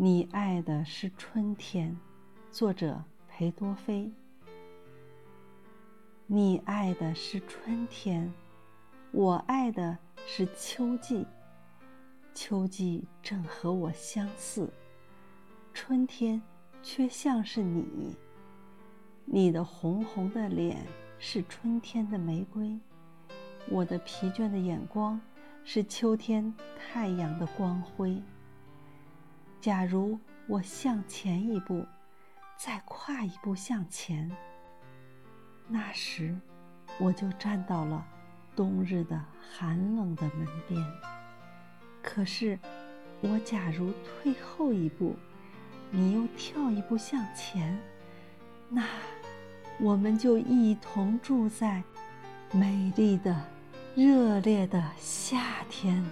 你爱的是春天，作者裴多菲。你爱的是春天，我爱的是秋季。秋季正和我相似，春天却像是你。你的红红的脸是春天的玫瑰，我的疲倦的眼光是秋天太阳的光辉。假如我向前一步，再跨一步向前，那时我就站到了冬日的寒冷的门边。可是，我假如退后一步，你又跳一步向前，那我们就一同住在美丽的、热烈的夏天。